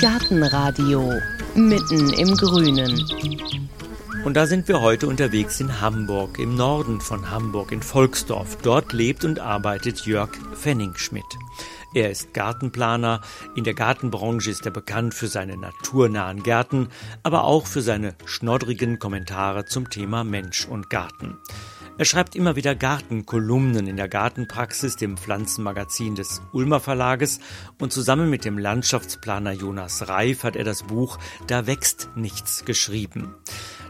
Gartenradio mitten im Grünen. Und da sind wir heute unterwegs in Hamburg, im Norden von Hamburg, in Volksdorf. Dort lebt und arbeitet Jörg Fenningschmidt. Er ist Gartenplaner. In der Gartenbranche ist er bekannt für seine naturnahen Gärten, aber auch für seine schnoddrigen Kommentare zum Thema Mensch und Garten. Er schreibt immer wieder Gartenkolumnen in der Gartenpraxis, dem Pflanzenmagazin des Ulmer Verlages und zusammen mit dem Landschaftsplaner Jonas Reif hat er das Buch Da wächst nichts geschrieben.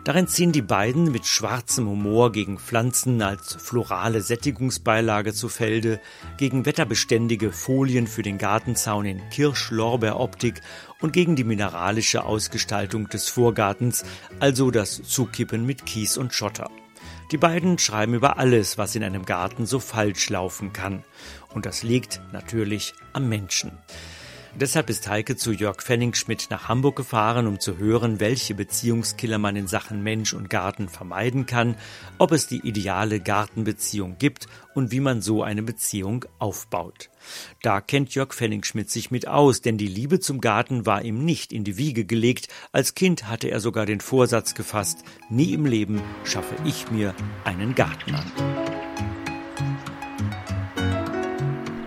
Darin ziehen die beiden mit schwarzem Humor gegen Pflanzen als florale Sättigungsbeilage zu Felde, gegen wetterbeständige Folien für den Gartenzaun in Kirsch-Lorbeer-Optik und gegen die mineralische Ausgestaltung des Vorgartens, also das Zukippen mit Kies und Schotter. Die beiden schreiben über alles, was in einem Garten so falsch laufen kann. Und das liegt natürlich am Menschen. Deshalb ist Heike zu Jörg Fenningschmidt nach Hamburg gefahren, um zu hören, welche Beziehungskiller man in Sachen Mensch und Garten vermeiden kann, ob es die ideale Gartenbeziehung gibt und wie man so eine Beziehung aufbaut. Da kennt Jörg Fenningschmidt sich mit aus, denn die Liebe zum Garten war ihm nicht in die Wiege gelegt. Als Kind hatte er sogar den Vorsatz gefasst, nie im Leben schaffe ich mir einen Garten an.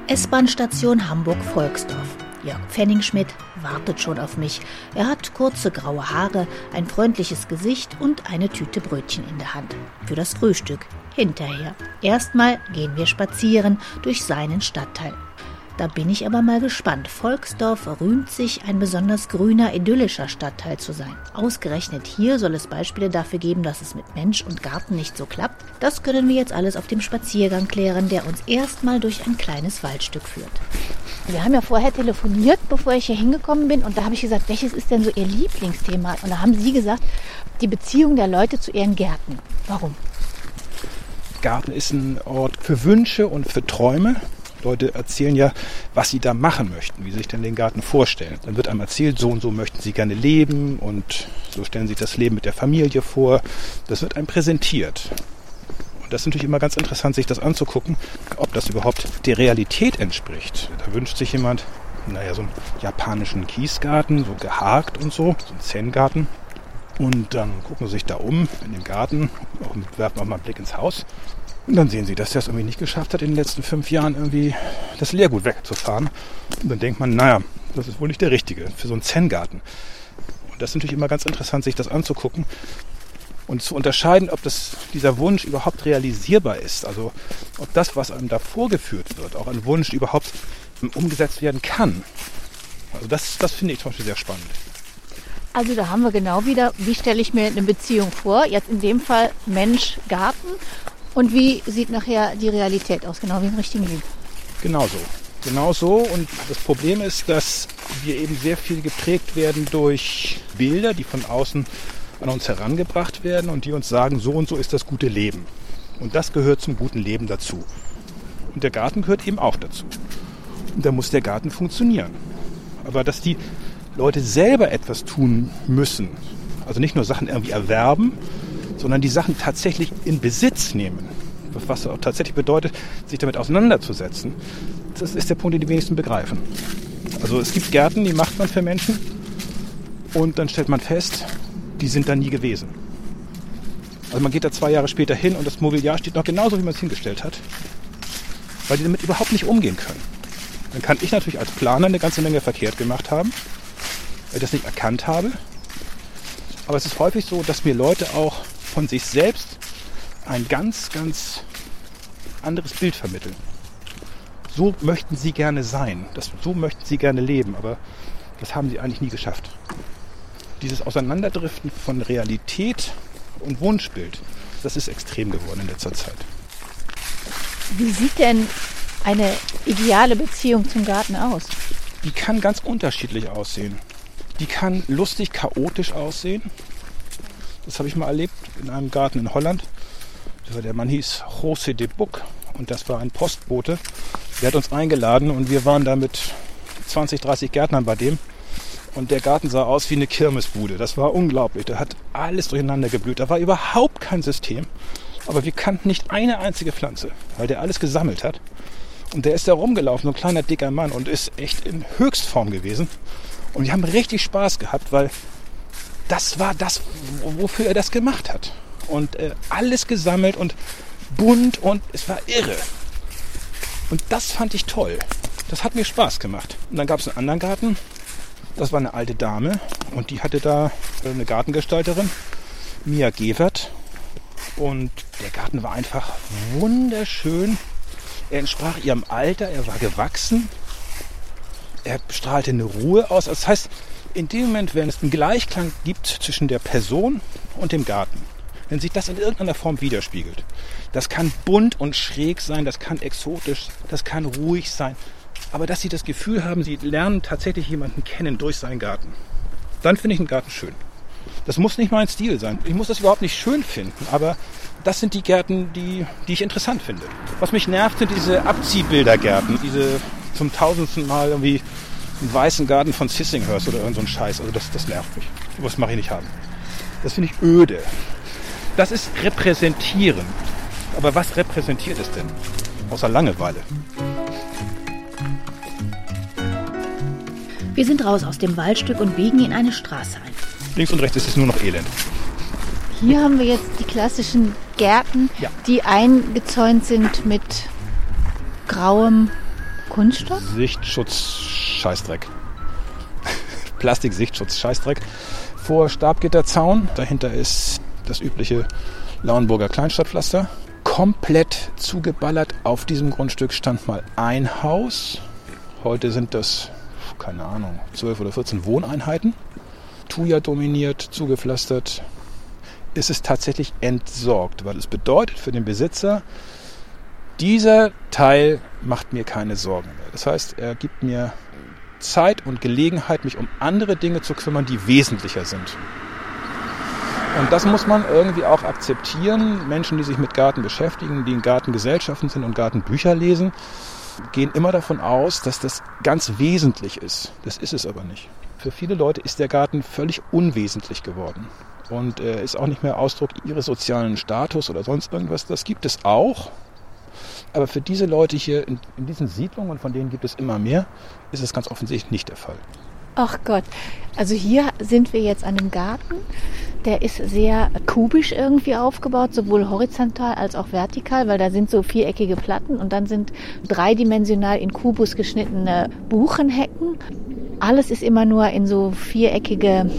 S-Bahn-Station Hamburg-Volksdorf. Jörg Pfenningschmidt wartet schon auf mich. Er hat kurze graue Haare, ein freundliches Gesicht und eine Tüte Brötchen in der Hand. Für das Frühstück. Hinterher. Erstmal gehen wir spazieren durch seinen Stadtteil. Da bin ich aber mal gespannt. Volksdorf rühmt sich, ein besonders grüner, idyllischer Stadtteil zu sein. Ausgerechnet hier soll es Beispiele dafür geben, dass es mit Mensch und Garten nicht so klappt. Das können wir jetzt alles auf dem Spaziergang klären, der uns erstmal durch ein kleines Waldstück führt. Wir haben ja vorher telefoniert, bevor ich hier hingekommen bin. Und da habe ich gesagt, welches ist denn so Ihr Lieblingsthema? Und da haben Sie gesagt, die Beziehung der Leute zu ihren Gärten. Warum? Garten ist ein Ort für Wünsche und für Träume. Leute erzählen ja, was sie da machen möchten, wie sie sich denn den Garten vorstellen. Dann wird einem erzählt, so und so möchten sie gerne leben und so stellen sie sich das Leben mit der Familie vor. Das wird einem präsentiert. Und das ist natürlich immer ganz interessant, sich das anzugucken, ob das überhaupt der Realität entspricht. Da wünscht sich jemand, naja, so einen japanischen Kiesgarten, so gehakt und so, so einen Zen-Garten. Und dann gucken sie sich da um in den Garten, werfen auch mal einen Blick ins Haus und dann sehen sie, dass er es irgendwie nicht geschafft hat, in den letzten fünf Jahren irgendwie das Leergut wegzufahren. Und dann denkt man, naja, das ist wohl nicht der Richtige für so einen Zen-Garten. Und das ist natürlich immer ganz interessant, sich das anzugucken und zu unterscheiden, ob das, dieser Wunsch überhaupt realisierbar ist. Also ob das, was einem da vorgeführt wird, auch ein Wunsch überhaupt umgesetzt werden kann. Also das, das finde ich zum Beispiel sehr spannend. Also da haben wir genau wieder, wie stelle ich mir eine Beziehung vor? Jetzt in dem Fall Mensch-Garten. Und wie sieht nachher die Realität aus, genau wie im richtigen Leben? Genau so. Genau so. Und das Problem ist, dass wir eben sehr viel geprägt werden durch Bilder, die von außen an uns herangebracht werden und die uns sagen, so und so ist das gute Leben. Und das gehört zum guten Leben dazu. Und der Garten gehört eben auch dazu. Und da muss der Garten funktionieren. Aber dass die Leute selber etwas tun müssen, also nicht nur Sachen irgendwie erwerben, sondern die Sachen tatsächlich in Besitz nehmen. Was auch tatsächlich bedeutet, sich damit auseinanderzusetzen. Das ist der Punkt, den die wenigsten begreifen. Also es gibt Gärten, die macht man für Menschen und dann stellt man fest, die sind da nie gewesen. Also man geht da zwei Jahre später hin und das Mobiliar steht noch genauso, wie man es hingestellt hat, weil die damit überhaupt nicht umgehen können. Dann kann ich natürlich als Planer eine ganze Menge verkehrt gemacht haben, weil ich das nicht erkannt habe. Aber es ist häufig so, dass mir Leute auch von sich selbst ein ganz, ganz anderes Bild vermitteln. So möchten sie gerne sein, das, so möchten sie gerne leben, aber das haben sie eigentlich nie geschafft. Dieses Auseinanderdriften von Realität und Wunschbild, das ist extrem geworden in letzter Zeit. Wie sieht denn eine ideale Beziehung zum Garten aus? Die kann ganz unterschiedlich aussehen. Die kann lustig, chaotisch aussehen. Das habe ich mal erlebt in einem Garten in Holland. Der Mann hieß José de Buc und das war ein Postbote. Der hat uns eingeladen und wir waren da mit 20, 30 Gärtnern bei dem. Und der Garten sah aus wie eine Kirmesbude. Das war unglaublich. Da hat alles durcheinander geblüht. Da war überhaupt kein System. Aber wir kannten nicht eine einzige Pflanze, weil der alles gesammelt hat. Und der ist da rumgelaufen, so ein kleiner dicker Mann und ist echt in Höchstform gewesen. Und wir haben richtig Spaß gehabt, weil das war das, wofür er das gemacht hat. Und äh, alles gesammelt und bunt und es war irre. Und das fand ich toll. Das hat mir Spaß gemacht. Und dann gab es einen anderen Garten. Das war eine alte Dame und die hatte da äh, eine Gartengestalterin, Mia Gewert. Und der Garten war einfach wunderschön. Er entsprach ihrem Alter, er war gewachsen. Er strahlte eine Ruhe aus. Das heißt, in dem Moment, wenn es einen Gleichklang gibt zwischen der Person und dem Garten, wenn sich das in irgendeiner Form widerspiegelt, das kann bunt und schräg sein, das kann exotisch, das kann ruhig sein, aber dass sie das Gefühl haben, sie lernen tatsächlich jemanden kennen durch seinen Garten, dann finde ich einen Garten schön. Das muss nicht mein Stil sein. Ich muss das überhaupt nicht schön finden, aber das sind die Gärten, die, die ich interessant finde. Was mich nervt, sind diese Abziehbildergärten, diese zum tausendsten Mal irgendwie einen weißen Garten von Sissinghurst oder irgend so ein Scheiß. Also das, das nervt mich. Das mache ich nicht haben. Das finde ich öde. Das ist repräsentieren. Aber was repräsentiert es denn? Außer Langeweile. Wir sind raus aus dem Waldstück und biegen in eine Straße ein. Links und rechts ist es nur noch Elend. Hier haben wir jetzt die klassischen Gärten, Ja. die eingezäunt sind mit grauem Kunststoff. Sichtschutz, Scheißdreck. Plastik, Sichtschutz, Scheißdreck. Vor Stabgitterzaun. Dahinter ist das übliche Lauenburger Kleinstadtpflaster. Komplett zugeballert. Auf diesem Grundstück stand mal ein Haus. Heute sind das, keine Ahnung, 12 oder 14 Wohneinheiten. Thuja dominiert, zugepflastert. Ist es tatsächlich entsorgt, weil es bedeutet für den Besitzer, dieser Teil macht mir keine Sorgen mehr. Das heißt, er gibt mir Zeit und Gelegenheit, mich um andere Dinge zu kümmern, die wesentlicher sind. Und das muss man irgendwie auch akzeptieren. Menschen, die sich mit Garten beschäftigen, die in Gartengesellschaften sind und Gartenbücher lesen, gehen immer davon aus, dass das ganz wesentlich ist. Das ist es aber nicht. Für viele Leute ist der Garten völlig unwesentlich geworden und äh, ist auch nicht mehr Ausdruck ihres sozialen Status oder sonst irgendwas. Das gibt es auch. Aber für diese Leute hier in, in diesen Siedlungen, und von denen gibt es immer mehr, ist es ganz offensichtlich nicht der Fall. Ach Gott. Also hier sind wir jetzt an einem Garten. Der ist sehr kubisch irgendwie aufgebaut, sowohl horizontal als auch vertikal, weil da sind so viereckige Platten und dann sind dreidimensional in Kubus geschnittene Buchenhecken. Alles ist immer nur in so viereckige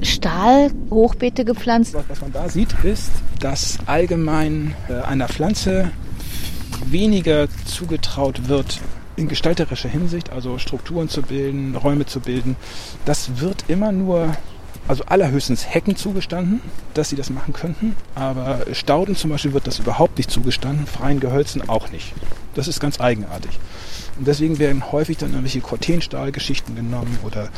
Stahlhochbeete gepflanzt. Was, man da sieht, ist, dass allgemein äh, einer Pflanze weniger zugetraut wird in gestalterischer Hinsicht, also Strukturen zu bilden, Räume zu bilden. Das wird immer nur, also allerhöchstens Hecken zugestanden, dass sie das machen könnten. Aber Stauden zum Beispiel wird das überhaupt nicht zugestanden, freien Gehölzen auch nicht. Das ist ganz eigenartig. Und deswegen werden häufig dann irgendwelche Cortenstahlgeschichten genommen oder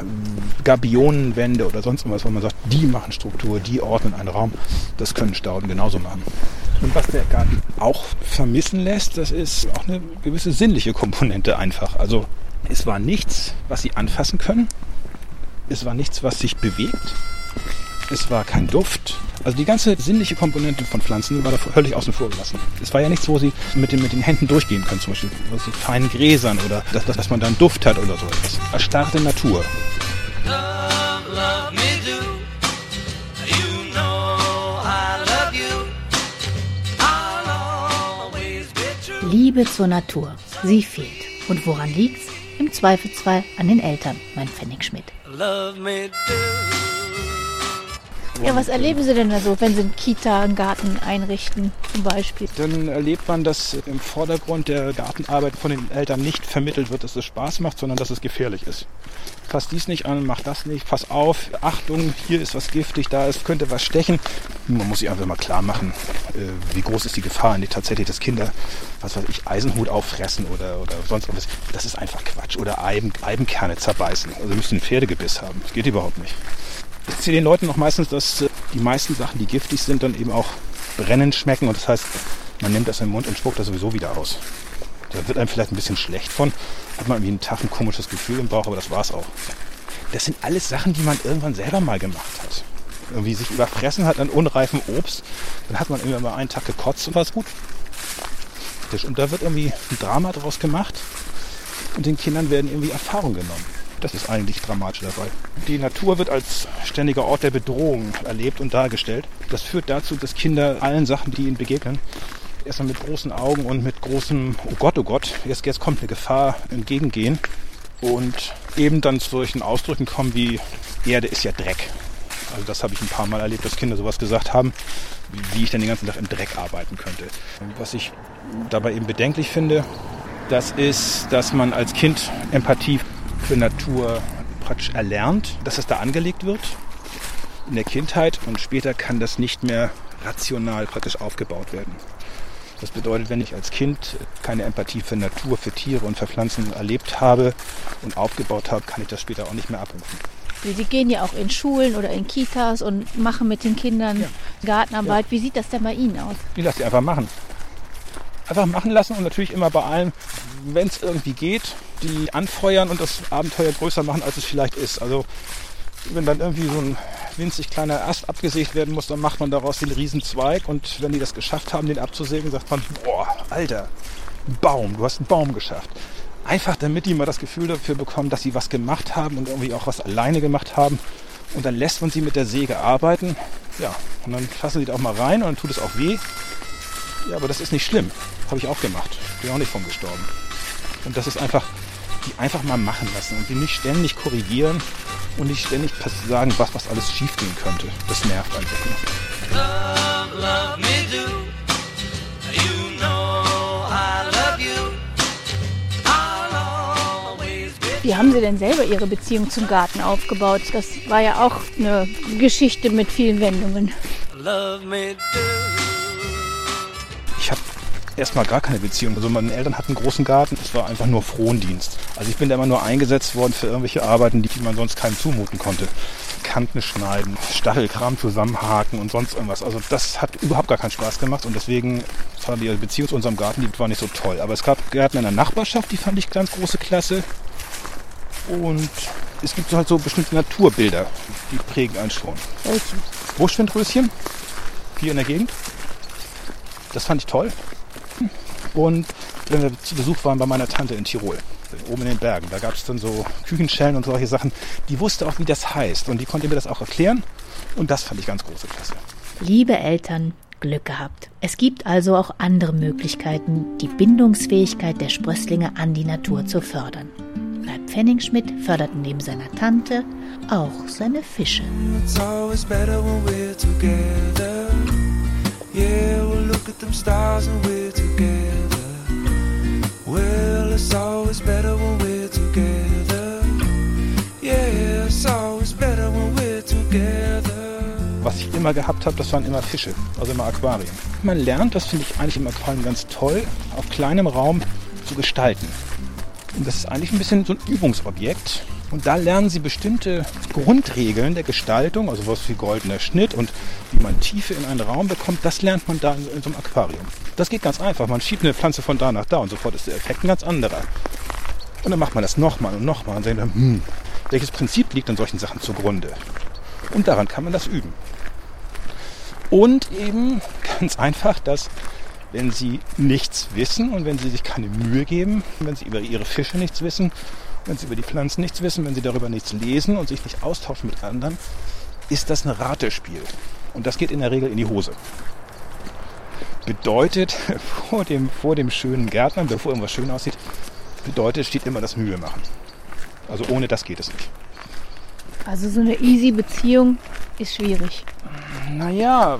ähm, Gabionenwände oder sonst irgendwas, wo man sagt, die machen Struktur, die ordnen einen Raum. Das können Stauden genauso machen. Und was der Garten auch vermissen lässt, das ist auch eine gewisse sinnliche Komponente einfach. Also es war nichts, was sie anfassen können. Es war nichts, was sich bewegt. Es war kein Duft. Also die ganze sinnliche Komponente von Pflanzen war da völlig außen vor gelassen. Es war ja nichts, wo sie mit den, mit den Händen durchgehen können, zum Beispiel was sie feinen Gräsern oder dass, dass, dass man da einen Duft hat oder so etwas. Erstarrte Natur. Love, love Liebe zur Natur. Sie fehlt. Und woran liegt's? Im Zweifelsfall an den Eltern, mein Pfennigschmidt. Love me do. Ja, was erleben Sie denn da so, wenn Sie einen Kita, einen Garten einrichten, zum Beispiel? Dann erlebt man, dass im Vordergrund der Gartenarbeit von den Eltern nicht vermittelt wird, dass es Spaß macht, sondern dass es gefährlich ist. Fass dies nicht an, mach das nicht, pass auf, Achtung, hier ist was giftig, da ist, könnte was stechen. Man muss sich einfach mal klar machen, äh, wie groß ist die Gefahr, die tatsächlich, dass Kinder, was weiß ich, Eisenhut auffressen oder, oder sonst was. Das ist einfach Quatsch. Oder Eiben, Eibenkerne zerbeißen. Also müssen ein Pferdegebiss haben. Das geht überhaupt nicht. Ich erzähle den Leuten noch meistens, dass äh, die meisten Sachen, die giftig sind, dann eben auch brennend schmecken. Und das heißt, man nimmt das im Mund und spuckt das sowieso wieder aus. Da wird einem vielleicht ein bisschen schlecht von, hat man irgendwie einen Tag ein komisches Gefühl im Bauch, aber das war's auch. Das sind alles Sachen, die man irgendwann selber mal gemacht hat. Irgendwie sich überfressen hat an unreifem Obst, dann hat man irgendwann mal einen Tag gekotzt und war's gut. und da wird irgendwie ein Drama draus gemacht und den Kindern werden irgendwie Erfahrungen genommen. Das ist eigentlich dramatisch dabei. Die Natur wird als ständiger Ort der Bedrohung erlebt und dargestellt. Das führt dazu, dass Kinder allen Sachen, die ihnen begegnen, erstmal mit großen Augen und mit großem, oh Gott, oh Gott, jetzt, jetzt kommt eine Gefahr entgegengehen und eben dann zu solchen Ausdrücken kommen wie Erde ist ja Dreck. Also das habe ich ein paar Mal erlebt, dass Kinder sowas gesagt haben, wie ich dann den ganzen Tag im Dreck arbeiten könnte. Was ich dabei eben bedenklich finde, das ist, dass man als Kind Empathie für Natur praktisch erlernt, dass es da angelegt wird in der Kindheit und später kann das nicht mehr rational praktisch aufgebaut werden. Das bedeutet, wenn ich als Kind keine Empathie für Natur, für Tiere und für Pflanzen erlebt habe und aufgebaut habe, kann ich das später auch nicht mehr abrufen. Sie gehen ja auch in Schulen oder in Kitas und machen mit den Kindern Ja. Gartenarbeit. Wie sieht das denn bei Ihnen aus? Ich lasse die einfach machen. Einfach machen lassen und natürlich immer bei allem, wenn es irgendwie geht, die anfeuern und das Abenteuer größer machen, als es vielleicht ist. Also wenn dann irgendwie so ein winzig kleiner Ast abgesägt werden muss, dann macht man daraus den Riesenzweig und wenn die das geschafft haben, den abzusägen, sagt man, boah, Alter, Baum, du hast einen Baum geschafft. Einfach damit die mal das Gefühl dafür bekommen, dass sie was gemacht haben und irgendwie auch was alleine gemacht haben. Und dann lässt man sie mit der Säge arbeiten. Ja, und dann fassen sie da auch mal rein und dann tut es auch weh. Ja, aber das ist nicht schlimm. Habe ich auch gemacht. Bin auch nicht von gestorben. Und das ist einfach, die einfach mal machen lassen und die nicht ständig korrigieren und nicht ständig sagen, was, was alles schiefgehen könnte. Das nervt einfach nur. Love, love me do. You know I love you. I'll always be. Wie haben Sie denn selber Ihre Beziehung zum Garten aufgebaut? Das war ja auch eine Geschichte mit vielen Wendungen. Love me do. Erstmal gar keine Beziehung. Also meine Eltern hatten einen großen Garten. Es war einfach nur Frondienst. Also ich bin da immer nur eingesetzt worden für irgendwelche Arbeiten, die man sonst keinem zumuten konnte. Kanten schneiden, Stachelkram zusammenhaken und sonst irgendwas. Also das hat überhaupt gar keinen Spaß gemacht und deswegen war die Beziehung zu unserem Garten, die war nicht so toll. Aber es gab Gärten in der Nachbarschaft, die fand ich ganz große Klasse. Und es gibt halt so bestimmte Naturbilder, die prägen einen schon. Buschwindröschen hier in der Gegend. Das fand ich toll. Und wenn wir zu Besuch waren bei meiner Tante in Tirol, oben in den Bergen, da gab es dann so Küchenschellen und solche Sachen. Die wusste auch, wie das heißt und die konnte mir das auch erklären. Und das fand ich ganz große Klasse. Liebe Eltern, Glück gehabt. Es gibt also auch andere Möglichkeiten, die Bindungsfähigkeit der Sprösslinge an die Natur zu fördern. Leib Pfennig-Schmidt fördert neben seiner Tante auch seine Fische. It's always better when we're together. Yeah, we'll look at them stars and we're together. It's always better when we're together. Yeah, it's always better when we're together. Was ich immer gehabt habe, das waren immer Fische, also immer Aquarien. Man lernt, das finde ich eigentlich im Aquarium ganz toll, auf kleinem Raum zu gestalten. Und das ist eigentlich ein bisschen so ein Übungsobjekt. Und da lernen sie bestimmte Grundregeln der Gestaltung, also was wie goldener Schnitt und wie man Tiefe in einen Raum bekommt, das lernt man da in, so einem Aquarium. Das geht ganz einfach. Man schiebt eine Pflanze von da nach da und sofort ist der Effekt ein ganz anderer. Und dann macht man das nochmal und nochmal und sagt dann, hm, welches Prinzip liegt an solchen Sachen zugrunde? Und daran kann man das üben. Und eben ganz einfach, dass wenn sie nichts wissen und wenn sie sich keine Mühe geben, wenn sie über ihre Fische nichts wissen, wenn sie über die Pflanzen nichts wissen, wenn sie darüber nichts lesen und sich nicht austauschen mit anderen, ist das ein Ratespiel. Und das geht in der Regel in die Hose. Bedeutet, vor dem, vor dem schönen Gärtner, bevor irgendwas schön aussieht, bedeutet, steht immer das Mühe machen. Also ohne das geht es nicht. Also so eine easy Beziehung ist schwierig. Naja,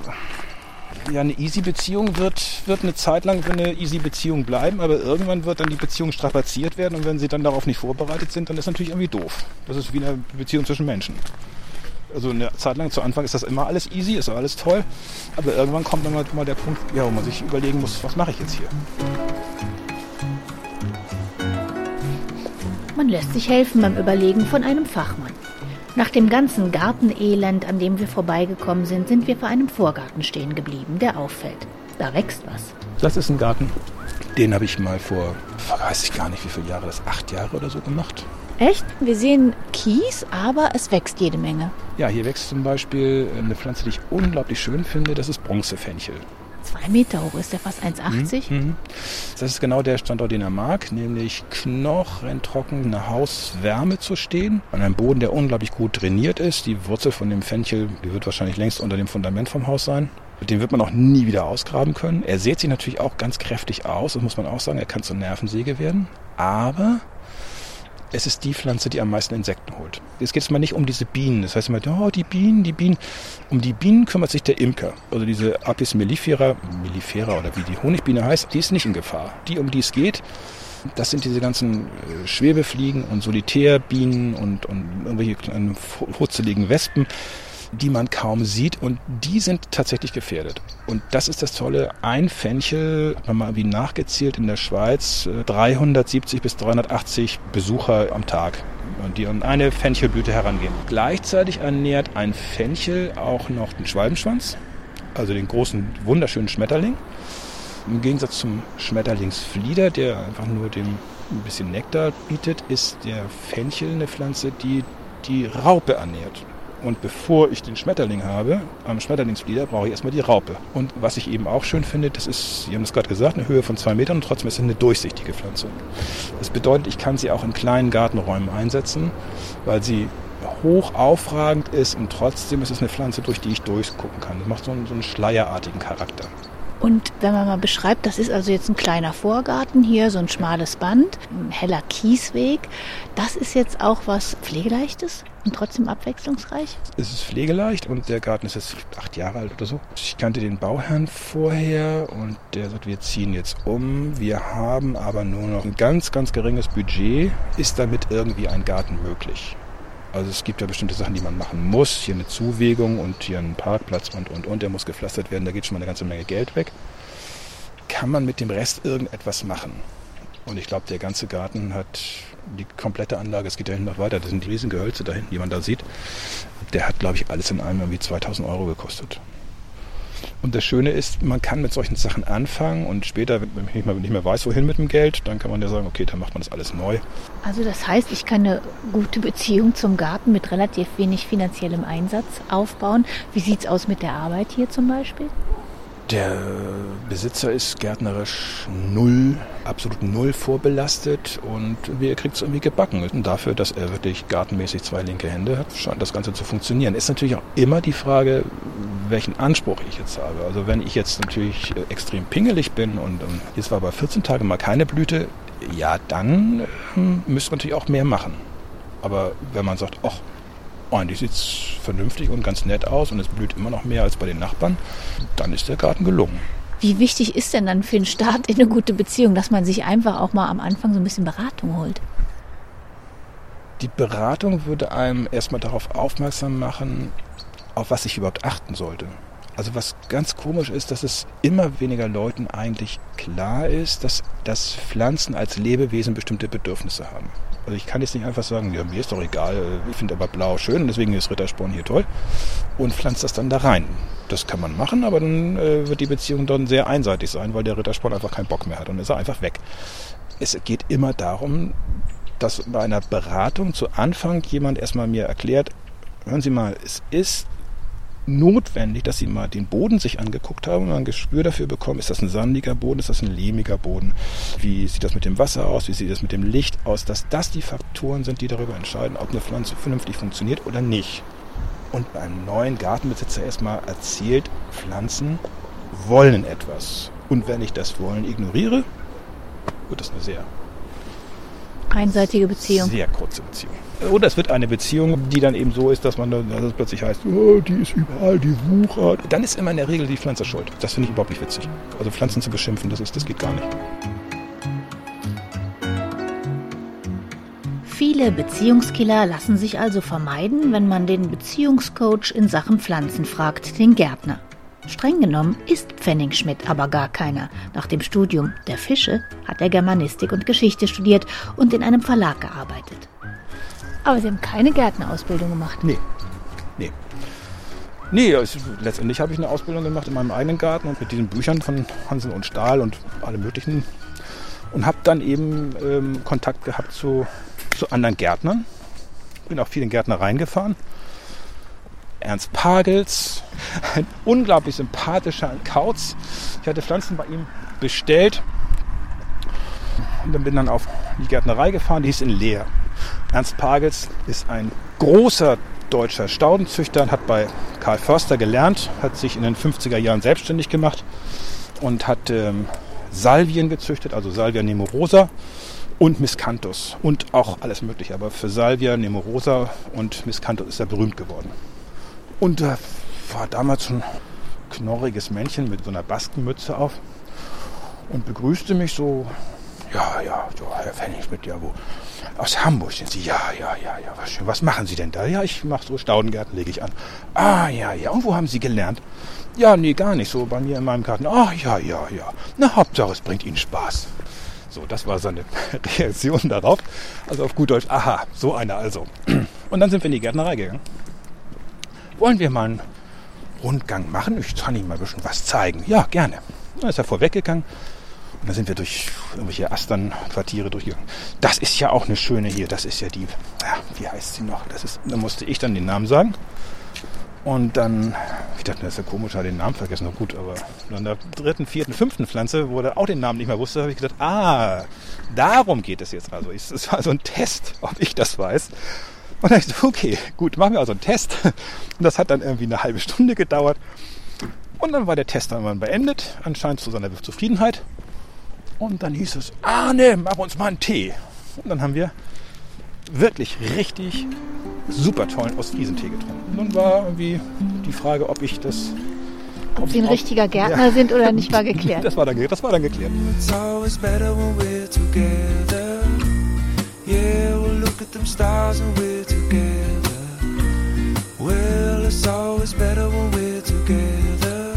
ja, eine easy Beziehung wird, wird eine Zeit lang eine easy Beziehung bleiben, aber irgendwann wird dann die Beziehung strapaziert werden und wenn sie dann darauf nicht vorbereitet sind, dann ist natürlich irgendwie doof. Das ist wie eine Beziehung zwischen Menschen. Also eine Zeit lang zu Anfang ist das immer alles easy, ist alles toll, aber irgendwann kommt dann mal, mal der Punkt, ja, wo man sich überlegen muss, was mache ich jetzt hier? Man lässt sich helfen beim Überlegen von einem Fachmann. Nach dem ganzen Gartenelend, an dem wir vorbeigekommen sind, sind wir vor einem Vorgarten stehen geblieben, der auffällt. Da wächst was. Das ist ein Garten, den habe ich mal vor, weiß ich gar nicht wie viele Jahre, das acht Jahre oder so gemacht. Echt? Wir sehen Kies, aber es wächst jede Menge. Ja, hier wächst zum Beispiel eine Pflanze, die ich unglaublich schön finde, das ist Bronzefenchel. Zwei Meter hoch ist, der fast 1,80. Mhm. Das ist genau der Standort, den er mag, nämlich knochentrocken in der Hauswärme zu stehen, an einem Boden, der unglaublich gut trainiert ist. Die Wurzel von dem Fenchel, die wird wahrscheinlich längst unter dem Fundament vom Haus sein. Den wird man auch nie wieder ausgraben können. Er sät sich natürlich auch ganz kräftig aus, das muss man auch sagen. Er kann zur Nervensäge werden. Aber es ist die Pflanze, die am meisten Insekten holt. Jetzt geht es mal nicht um diese Bienen. Das heißt immer, oh, die Bienen, die Bienen. Um die Bienen kümmert sich der Imker. Also diese Apis mellifera, mellifera oder wie die Honigbiene heißt, die ist nicht in Gefahr. Die, um die es geht, das sind diese ganzen äh, Schwebefliegen und Solitärbienen und, und irgendwelche kleinen furzeligen Wespen die man kaum sieht und die sind tatsächlich gefährdet. Und das ist das Tolle, ein Fenchel, wenn man wie nachgezählt in der Schweiz, 370 äh, bis 380 Besucher am Tag die an eine Fenchelblüte herangehen. Gleichzeitig ernährt ein Fenchel auch noch den Schwalbenschwanz, also den großen, wunderschönen Schmetterling. Im Gegensatz zum Schmetterlingsflieder, der einfach nur dem ein bisschen Nektar bietet, ist der Fenchel eine Pflanze, die die Raupe ernährt. Und bevor ich den Schmetterling habe, am Schmetterlingsflieder, brauche ich erstmal die Raupe. Und was ich eben auch schön finde, das ist, Sie haben es gerade gesagt, eine Höhe von zwei Metern und trotzdem ist es eine durchsichtige Pflanze. Das bedeutet, ich kann sie auch in kleinen Gartenräumen einsetzen, weil sie hoch aufragend ist und trotzdem ist es eine Pflanze, durch die ich durchgucken kann. Das macht so einen, so einen schleierartigen Charakter. Und wenn man mal beschreibt, das ist also jetzt ein kleiner Vorgarten hier, so ein schmales Band, ein heller Kiesweg. Das ist jetzt auch was Pflegeleichtes und trotzdem abwechslungsreich? Es ist pflegeleicht und der Garten ist jetzt acht Jahre alt oder so. Ich kannte den Bauherrn vorher und der sagt, wir ziehen jetzt um. Wir haben aber nur noch ein ganz, ganz geringes Budget. Ist damit irgendwie ein Garten möglich? Also es gibt ja bestimmte Sachen, die man machen muss. Hier eine Zuwegung und hier ein Parkplatz und, und, und. Der muss gepflastert werden. Da geht schon mal eine ganze Menge Geld weg. Kann man mit dem Rest irgendetwas machen? Und ich glaube, der ganze Garten hat die komplette Anlage, es geht ja hinten noch weiter, das sind die riesigen Gehölze da hinten, die man da sieht. Der hat, glaube ich, alles in allem irgendwie 2000 Euro gekostet. Und das Schöne ist, man kann mit solchen Sachen anfangen und später, wenn ich nicht mehr, nicht mehr weiß, wohin mit dem Geld, dann kann man ja sagen, okay, dann macht man das alles neu. Also das heißt, ich kann eine gute Beziehung zum Garten mit relativ wenig finanziellem Einsatz aufbauen. Wie sieht es aus mit der Arbeit hier zum Beispiel? Der Besitzer ist gärtnerisch null, absolut null vorbelastet und er kriegt es irgendwie gebacken. Und dafür, dass er wirklich gartenmäßig zwei linke Hände hat, scheint das Ganze zu funktionieren. Ist natürlich auch immer die Frage, welchen Anspruch ich jetzt habe. Also wenn ich jetzt natürlich extrem pingelig bin und jetzt war aber 14 Tage mal keine Blüte, ja, dann hm, müsste man natürlich auch mehr machen. Aber wenn man sagt, ach, eigentlich sieht es vernünftig und ganz nett aus und es blüht immer noch mehr als bei den Nachbarn, dann ist der Garten gelungen. Wie wichtig ist denn dann für den Start in eine gute Beziehung, dass man sich einfach auch mal am Anfang so ein bisschen Beratung holt? Die Beratung würde einem erstmal darauf aufmerksam machen, auf was ich überhaupt achten sollte. Also was ganz komisch ist, dass es immer weniger Leuten eigentlich klar ist, dass, dass Pflanzen als Lebewesen bestimmte Bedürfnisse haben. Also ich kann jetzt nicht einfach sagen, ja, mir ist doch egal, ich finde aber blau schön, deswegen ist Rittersporn hier toll und pflanzt das dann da rein. Das kann man machen, aber dann äh, wird die Beziehung dann sehr einseitig sein, weil der Rittersporn einfach keinen Bock mehr hat und ist er einfach weg. Es geht immer darum, dass bei einer Beratung zu Anfang jemand erstmal mir erklärt, hören Sie mal, es ist notwendig, dass sie mal den Boden sich angeguckt haben und ein Gespür dafür bekommen, ist das ein sandiger Boden, ist das ein lehmiger Boden, wie sieht das mit dem Wasser aus, wie sieht das mit dem Licht aus, dass das die Faktoren sind, die darüber entscheiden, ob eine Pflanze vernünftig funktioniert oder nicht. Und einem neuen Gartenbesitzer erstmal erzählt, Pflanzen wollen etwas. Und wenn ich das Wollen ignoriere, wird das eine sehr einseitige Beziehung. Sehr kurze Beziehung. Oder es wird eine Beziehung, die dann eben so ist, dass man dann dass es plötzlich heißt, oh, die ist überall, die wuchert. Dann ist immer in der Regel die Pflanze schuld. Das finde ich überhaupt nicht witzig. Also Pflanzen zu beschimpfen, das, ist, das geht gar nicht. Viele Beziehungskiller lassen sich also vermeiden, wenn man den Beziehungscoach in Sachen Pflanzen fragt, den Gärtner. Streng genommen ist Pfennig-Schmidt aber gar keiner. Nach dem Studium der Fische hat er Germanistik und Geschichte studiert und in einem Verlag gearbeitet. Aber Sie haben keine Gärtnerausbildung gemacht. Nee. Nee. Nee, es, letztendlich habe ich eine Ausbildung gemacht in meinem eigenen Garten und mit diesen Büchern von Hansel und Stahl und alle möglichen. Und habe dann eben ähm, Kontakt gehabt zu, zu anderen Gärtnern. Bin auch viel in Gärtnereien gefahren Ernst Pagels, ein unglaublich sympathischer Kauz. Ich hatte Pflanzen bei ihm bestellt und dann bin dann auf die Gärtnerei gefahren, die ist in Leer. Ernst Pagels ist ein großer deutscher Staudenzüchter, hat bei Karl Förster gelernt, hat sich in den 50er Jahren selbstständig gemacht und hat ähm, Salvien gezüchtet, also Salvia nemorosa und Miscanthus und auch alles mögliche. Aber für Salvia nemorosa und Miscanthus ist er berühmt geworden. Und da war damals ein knorriges Männchen mit so einer Baskenmütze auf und begrüßte mich so, ja, ja, so, Herr Pfennigschmidt, ja, wo? Aus Hamburg sind Sie? Ja, ja, ja, ja, was. Was machen Sie denn da? Ja, ich mache so Staudengärten, lege ich an. Ah, ja, ja. Und wo haben Sie gelernt? Ja, nee, gar nicht. So bei mir in meinem Garten. Ah, ja, ja, ja. Na, Hauptsache, es bringt Ihnen Spaß. So, das war seine Reaktion darauf. Also auf gut Deutsch, aha, so einer also. Und dann sind wir in die Gärtnerei gegangen. Wollen wir mal einen Rundgang machen? Ich kann Ihnen mal ein bisschen was zeigen. Ja, gerne. Dann ist er vorweggegangen. Und dann sind wir durch irgendwelche Asternquartiere durchgegangen. Das ist ja auch eine schöne hier. Das ist ja die, ja, wie heißt sie noch? Das ist, da musste ich dann den Namen sagen. Und dann, ich dachte, das ist ja komisch, hat den Namen vergessen. Na gut, aber an der dritten, vierten, fünften Pflanze, wo er auch den Namen nicht mehr wusste, habe ich gedacht, ah, darum geht es jetzt also. Es war so ein Test, ob ich das weiß. Und dann ich so, okay, gut, machen wir also einen Test. Und das hat dann irgendwie eine halbe Stunde gedauert. Und dann war der Test dann mal beendet, anscheinend zu seiner Zufriedenheit. Und dann hieß es, Arne, mach uns mal einen Tee. Und dann haben wir wirklich richtig super tollen Ostfriesentee getrunken. Und dann war irgendwie die Frage, ob ich das... Ob Sie ein richtiger Gärtner Ja. sind oder nicht, war geklärt. Das war dann, das war dann geklärt. It's always better when we're together. Yeah, we'll at them stars and we're together. Well, it's always better when we're together.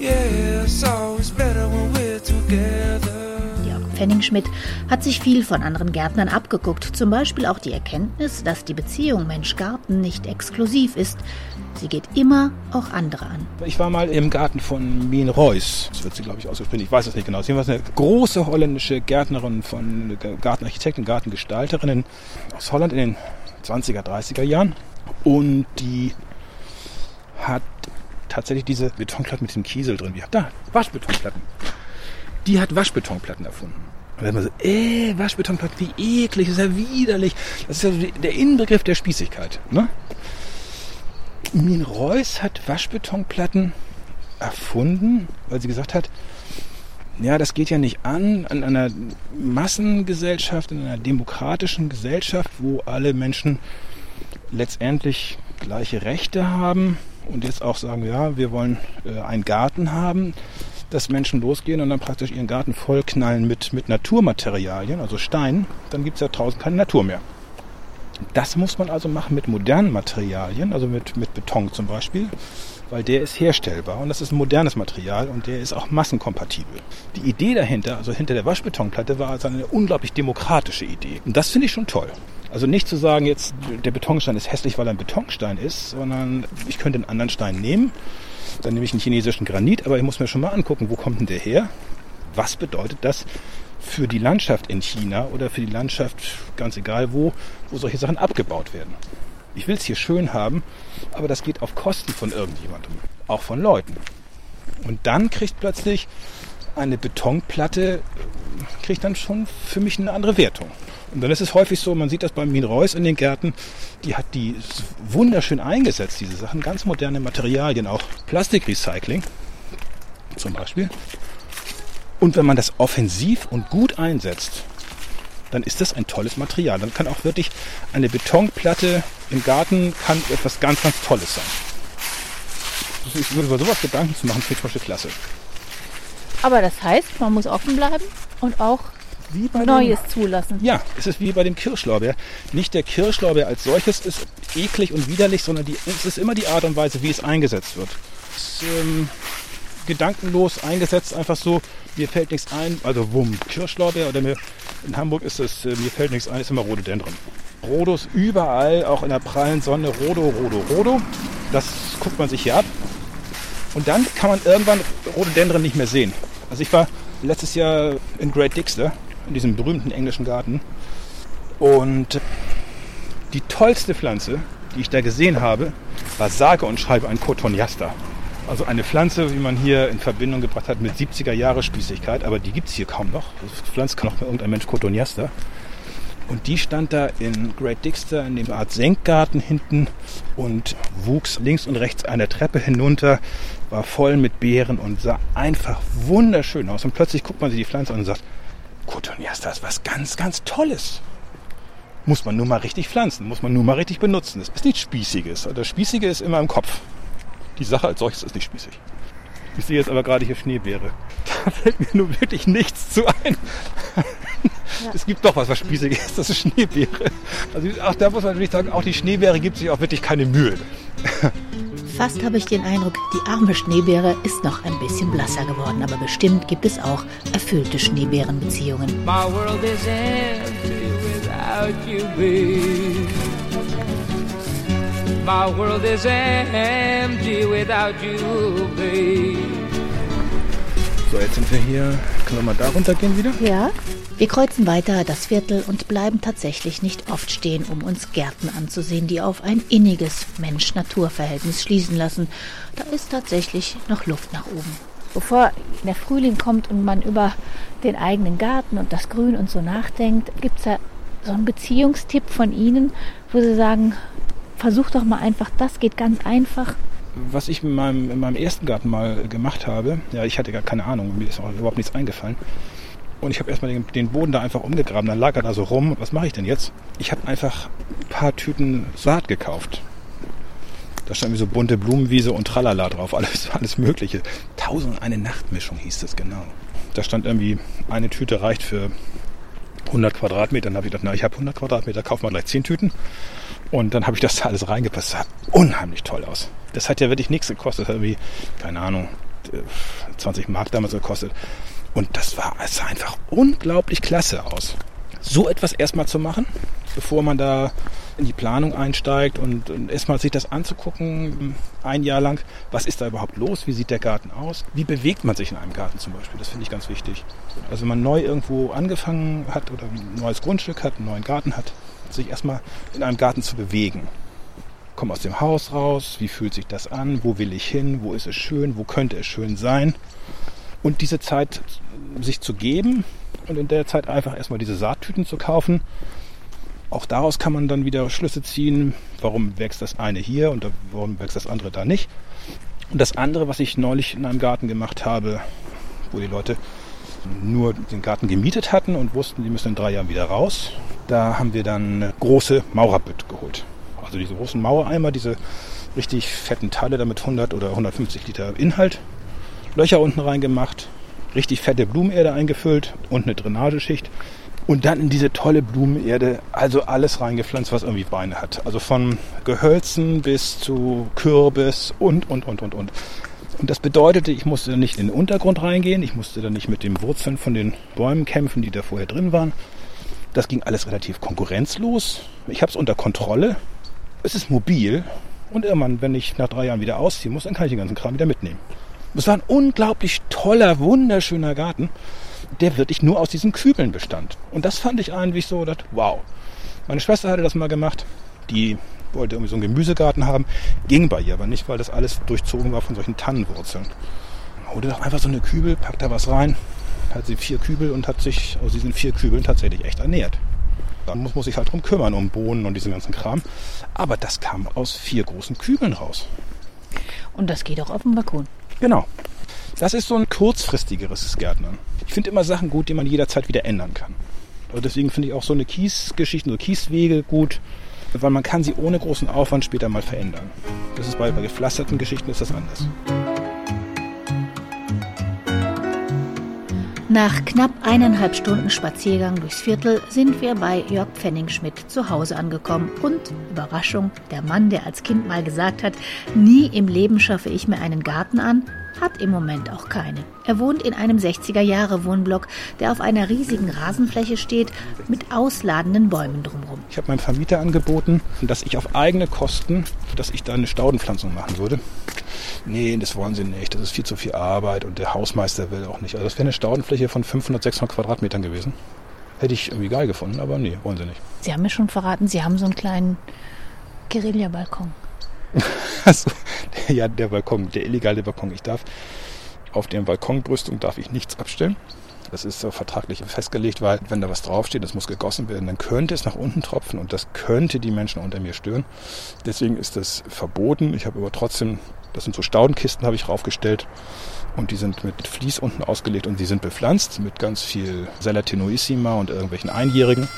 Yeah, it's always better when we're together. Jörg Pfenningschmidt hat sich viel von anderen Gärtnern abgeguckt. Zum Beispiel auch die Erkenntnis, dass die Beziehung Mensch-Garten nicht exklusiv ist. Sie geht immer auch andere an. Ich war mal im Garten von Mien Reuss. Das wird sie, glaube ich, ausgesprochen. Ich weiß es nicht genau. Sie war eine große holländische Gärtnerin von Gartenarchitekten, Gartengestalterinnen aus Holland in den 20er, 30er Jahren. Und die hat tatsächlich diese Betonplatten mit dem Kiesel drin. Wie da, Waschbetonplatten. Die hat Waschbetonplatten erfunden. Und dann immer so, äh, Waschbetonplatten, wie eklig, das ist ja widerlich. Das ist ja der Inbegriff der Spießigkeit. Ne? Mien Reuss hat Waschbetonplatten erfunden, weil sie gesagt hat, ja, das geht ja nicht an, an einer Massengesellschaft, in einer demokratischen Gesellschaft, wo alle Menschen letztendlich gleiche Rechte haben und jetzt auch sagen, ja, wir wollen äh, einen Garten haben, dass Menschen losgehen und dann praktisch ihren Garten vollknallen mit, mit Naturmaterialien, also Stein, dann gibt es ja draußen keine Natur mehr. Das muss man also machen mit modernen Materialien, also mit, mit Beton zum Beispiel, weil der ist herstellbar und das ist ein modernes Material und der ist auch massenkompatibel. Die Idee dahinter, also hinter der Waschbetonplatte, war also eine unglaublich demokratische Idee. Und das finde ich schon toll. Also nicht zu sagen, jetzt der Betonstein ist hässlich, weil er ein Betonstein ist, sondern ich könnte einen anderen Stein nehmen. Dann nehme ich einen chinesischen Granit, aber ich muss mir schon mal angucken, wo kommt denn der her? Was bedeutet das für die Landschaft in China oder für die Landschaft, ganz egal wo, wo solche Sachen abgebaut werden? Ich will es hier schön haben, aber das geht auf Kosten von irgendjemandem, auch von Leuten. Und dann kriegt plötzlich eine Betonplatte, kriegt dann schon für mich eine andere Wertung. Und dann ist es häufig so, man sieht das beim Mien Reus in den Gärten, die hat die wunderschön eingesetzt, diese Sachen, ganz moderne Materialien, auch Plastikrecycling zum Beispiel. Und wenn man das offensiv und gut einsetzt, dann ist das ein tolles Material. Dann kann auch wirklich eine Betonplatte im Garten kann etwas ganz, ganz Tolles sein. Also Ich würde über sowas Gedanken zu machen, finde ich zum Beispiel klasse. Aber das heißt, man muss offen bleiben und auch Neues zulassen. Ja, es ist wie bei dem Kirschlorbeer. Nicht der Kirschlorbeer als solches ist eklig und widerlich, sondern die, es ist immer die Art und Weise, wie es eingesetzt wird. Es ähm, gedankenlos eingesetzt, einfach so, mir fällt nichts ein, also wumm, Kirschlorbeer oder mir, in Hamburg ist es, äh, mir fällt nichts ein, ist immer Rhododendron. Rhodos überall, auch in der prallen Sonne, Rhodo, Rhodo, Rhodo. Das guckt man sich hier ab. Und dann kann man irgendwann Rhododendron nicht mehr sehen. Also ich war letztes Jahr in Great Dixter, in diesem berühmten englischen Garten. Und die tollste Pflanze, die ich da gesehen habe, war sage und schreibe ein Cotoniaster. Also eine Pflanze, wie man hier in Verbindung gebracht hat mit 70er Jahre Spießigkeit, aber die gibt's hier kaum noch. Das pflanzt noch irgendein Mensch Cotoniaster. Und die stand da in Great Dixter in dem Art Senkgarten hinten und wuchs links und rechts eine Treppe hinunter, war voll mit Beeren und sah einfach wunderschön aus. Und plötzlich guckt man sich die Pflanze an und sagt, Cotoniaster ist was ganz, ganz Tolles. Muss man nur mal richtig pflanzen, muss man nur mal richtig benutzen. Das ist nichts Spießiges. Das Spießige ist immer im Kopf. Die Sache als solches ist nicht spießig. Ich sehe jetzt aber gerade hier Schneebeere. Da fällt mir nur wirklich nichts zu ein. Es gibt doch was, was spießig ist, das ist Schneebeere. Also auch da muss man natürlich sagen, auch die Schneebeere gibt sich auch wirklich keine Mühe. Fast habe ich den Eindruck, die arme Schneebeere ist noch ein bisschen blasser geworden, aber bestimmt gibt es auch erfüllte Schneebärenbeziehungen. My world is empty without you, babe. My world is empty without you, babe. So, jetzt sind wir hier. Können wir mal da runtergehen wieder? Ja? Wir kreuzen weiter das Viertel und bleiben tatsächlich nicht oft stehen, um uns Gärten anzusehen, die auf ein inniges Mensch-Natur-Verhältnis schließen lassen. Da ist tatsächlich noch Luft nach oben. Bevor der Frühling kommt und man über den eigenen Garten und das Grün und so nachdenkt, gibt es da so einen Beziehungstipp von Ihnen, wo Sie sagen, versuch doch mal einfach, das geht ganz einfach. Was ich in meinem, in meinem ersten Garten mal gemacht habe, ja, ich hatte gar keine Ahnung, mir ist auch überhaupt nichts eingefallen. Und ich habe erstmal den, den Boden da einfach umgegraben, dann lag er da so rum. Was mache ich denn jetzt? Ich habe einfach ein paar Tüten Saat gekauft. Da stand wie so bunte Blumenwiese und Tralala drauf, alles, alles Mögliche. Tausend eine Nachtmischung hieß das genau. Da stand irgendwie, eine Tüte reicht für 100 Quadratmeter. Dann habe ich gedacht, na, ich habe 100 Quadratmeter, kauf mal gleich 10 Tüten. Und dann habe ich das da alles reingepasst. Das sah unheimlich toll aus. Das hat ja wirklich nichts gekostet. Das hat irgendwie, keine Ahnung, 20 Mark damals gekostet. Und das war, es sah einfach unglaublich klasse aus. So etwas erstmal zu machen, bevor man da in die Planung einsteigt und, und erstmal sich das anzugucken, ein Jahr lang, was ist da überhaupt los, wie sieht der Garten aus, wie bewegt man sich in einem Garten zum Beispiel, das finde ich ganz wichtig. Also wenn man neu irgendwo angefangen hat oder ein neues Grundstück hat, einen neuen Garten hat, sich erstmal in einem Garten zu bewegen. Komm aus dem Haus raus, wie fühlt sich das an, wo will ich hin, wo ist es schön, wo könnte es schön sein. Und diese Zeit sich zu geben und in der Zeit einfach erstmal diese Saattüten zu kaufen. Auch daraus kann man dann wieder Schlüsse ziehen, warum wächst das eine hier und warum wächst das andere da nicht. Und das andere, was ich neulich in einem Garten gemacht habe, wo die Leute nur den Garten gemietet hatten und wussten, die müssen in drei Jahren wieder raus, da haben wir dann große Maurerbütt geholt. Also diese großen Mauereimer, diese richtig fetten Teile, damit 100 oder 150 Liter Inhalt. Löcher unten reingemacht, richtig fette Blumenerde eingefüllt und eine Drainageschicht. Und dann in diese tolle Blumenerde, also alles reingepflanzt, was irgendwie Beine hat. Also von Gehölzen bis zu Kürbis und, und, und, und, und. Und das bedeutete, ich musste nicht in den Untergrund reingehen, ich musste dann nicht mit den Wurzeln von den Bäumen kämpfen, die da vorher drin waren. Das ging alles relativ konkurrenzlos. Ich habe es unter Kontrolle. Es ist mobil. Und irgendwann, wenn ich nach drei Jahren wieder ausziehen muss, dann kann ich den ganzen Kram wieder mitnehmen. Es war ein unglaublich toller, wunderschöner Garten, der wirklich nur aus diesen Kübeln bestand. Und das fand ich eigentlich so, dass, wow. Meine Schwester hatte das mal gemacht. Die wollte irgendwie so einen Gemüsegarten haben. Ging bei ihr aber nicht, weil das alles durchzogen war von solchen Tannenwurzeln. Holte doch einfach so eine Kübel, packt da was rein, hat sie vier Kübel und hat sich aus diesen vier Kübeln tatsächlich echt ernährt. Dann muss man sich halt drum kümmern, um Bohnen und diesen ganzen Kram. Aber das kam aus vier großen Kübeln raus. Und das geht auch auf dem Balkon. Genau. Das ist so ein kurzfristigeres Gärtnern. Ich finde immer Sachen gut, die man jederzeit wieder ändern kann. Und deswegen finde ich auch so eine Kiesgeschichte, so Kieswege gut, weil man kann sie ohne großen Aufwand später mal verändern. Das ist bei, bei gepflasterten Geschichten ist das anders. Nach knapp eineinhalb Stunden Spaziergang durchs Viertel sind wir bei Jörg Pfenningschmidt zu Hause angekommen. Und, Überraschung, der Mann, der als Kind mal gesagt hat, nie im Leben schaffe ich mir einen Garten an, hat im Moment auch keine. Er wohnt in einem 60er-Jahre-Wohnblock, der auf einer riesigen Rasenfläche steht, mit ausladenden Bäumen drumherum. Ich habe meinem Vermieter angeboten, dass ich auf eigene Kosten, dass ich da eine Staudenpflanzung machen würde. Nee, das wollen sie nicht. Das ist viel zu viel Arbeit und der Hausmeister will auch nicht. Also das wäre eine Staudenfläche von 500, 600 Quadratmetern gewesen. Hätte ich irgendwie geil gefunden, aber nee, wollen sie nicht. Sie haben mir schon verraten, Sie haben so einen kleinen Guerilla-Balkon. Also, ja, der Balkon, der illegale Balkon. Ich darf auf der Balkonbrüstung darf ich nichts abstellen. Das ist so vertraglich festgelegt, weil wenn da was draufsteht, das muss gegossen werden, dann könnte es nach unten tropfen und das könnte die Menschen unter mir stören. Deswegen ist das verboten. Ich habe aber trotzdem, das sind so Staudenkisten, habe ich raufgestellt und die sind mit Vlies unten ausgelegt und sie sind bepflanzt mit ganz viel Salatinoissima und irgendwelchen Einjährigen.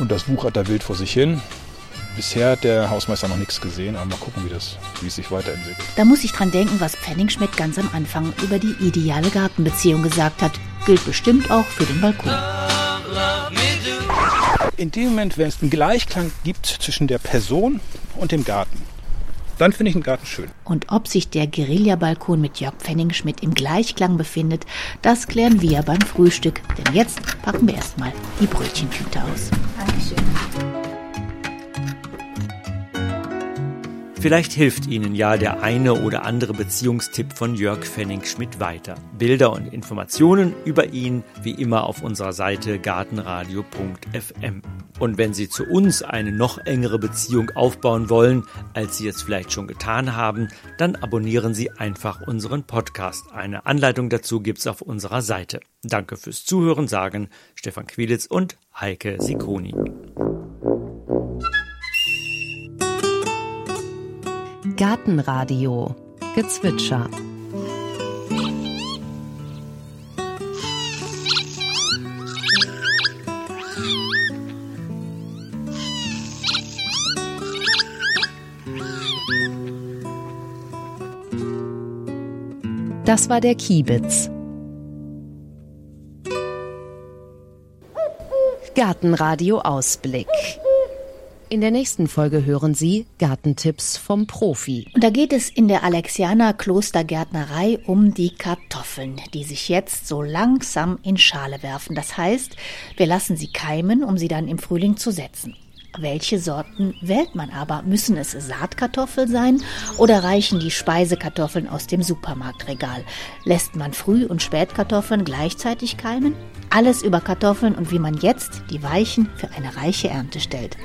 Und das wuchert da wild vor sich hin. Bisher hat der Hausmeister noch nichts gesehen, aber mal gucken, wie, das, wie es sich weiterentwickelt. Da muss ich dran denken, was Pfennig-Schmidt ganz am Anfang über die ideale Gartenbeziehung gesagt hat. Gilt bestimmt auch für den Balkon. In dem Moment, wenn es einen Gleichklang gibt zwischen der Person und dem Garten, dann finde ich einen Garten schön. Und ob sich der Guerilla-Balkon mit Jörg Pfennig-Schmidt im Gleichklang befindet, das klären wir beim Frühstück. Denn jetzt packen wir erstmal die Brötchentüte aus. Vielleicht hilft Ihnen ja der eine oder andere Beziehungstipp von Jörg Fenning-Schmidt weiter. Bilder und Informationen über ihn wie immer auf unserer Seite gartenradio.fm. Und wenn Sie zu uns eine noch engere Beziehung aufbauen wollen, als Sie es vielleicht schon getan haben, dann abonnieren Sie einfach unseren Podcast. Eine Anleitung dazu gibt's auf unserer Seite. Danke fürs Zuhören, sagen Stefan Quilitz und Heike Sikoni. Gartenradio Gezwitscher Das war der Kiebitz. Gartenradio Ausblick. In der nächsten Folge hören Sie Gartentipps vom Profi. Und da geht es in der Alexianer Klostergärtnerei um die Kartoffeln, die sich jetzt so langsam in Schale werfen. Das heißt, wir lassen sie keimen, um sie dann im Frühling zu setzen. Welche Sorten wählt man aber? Müssen es Saatkartoffeln sein oder reichen die Speisekartoffeln aus dem Supermarktregal? Lässt man Früh- und Spätkartoffeln gleichzeitig keimen? Alles über Kartoffeln und wie man jetzt die Weichen für eine reiche Ernte stellt.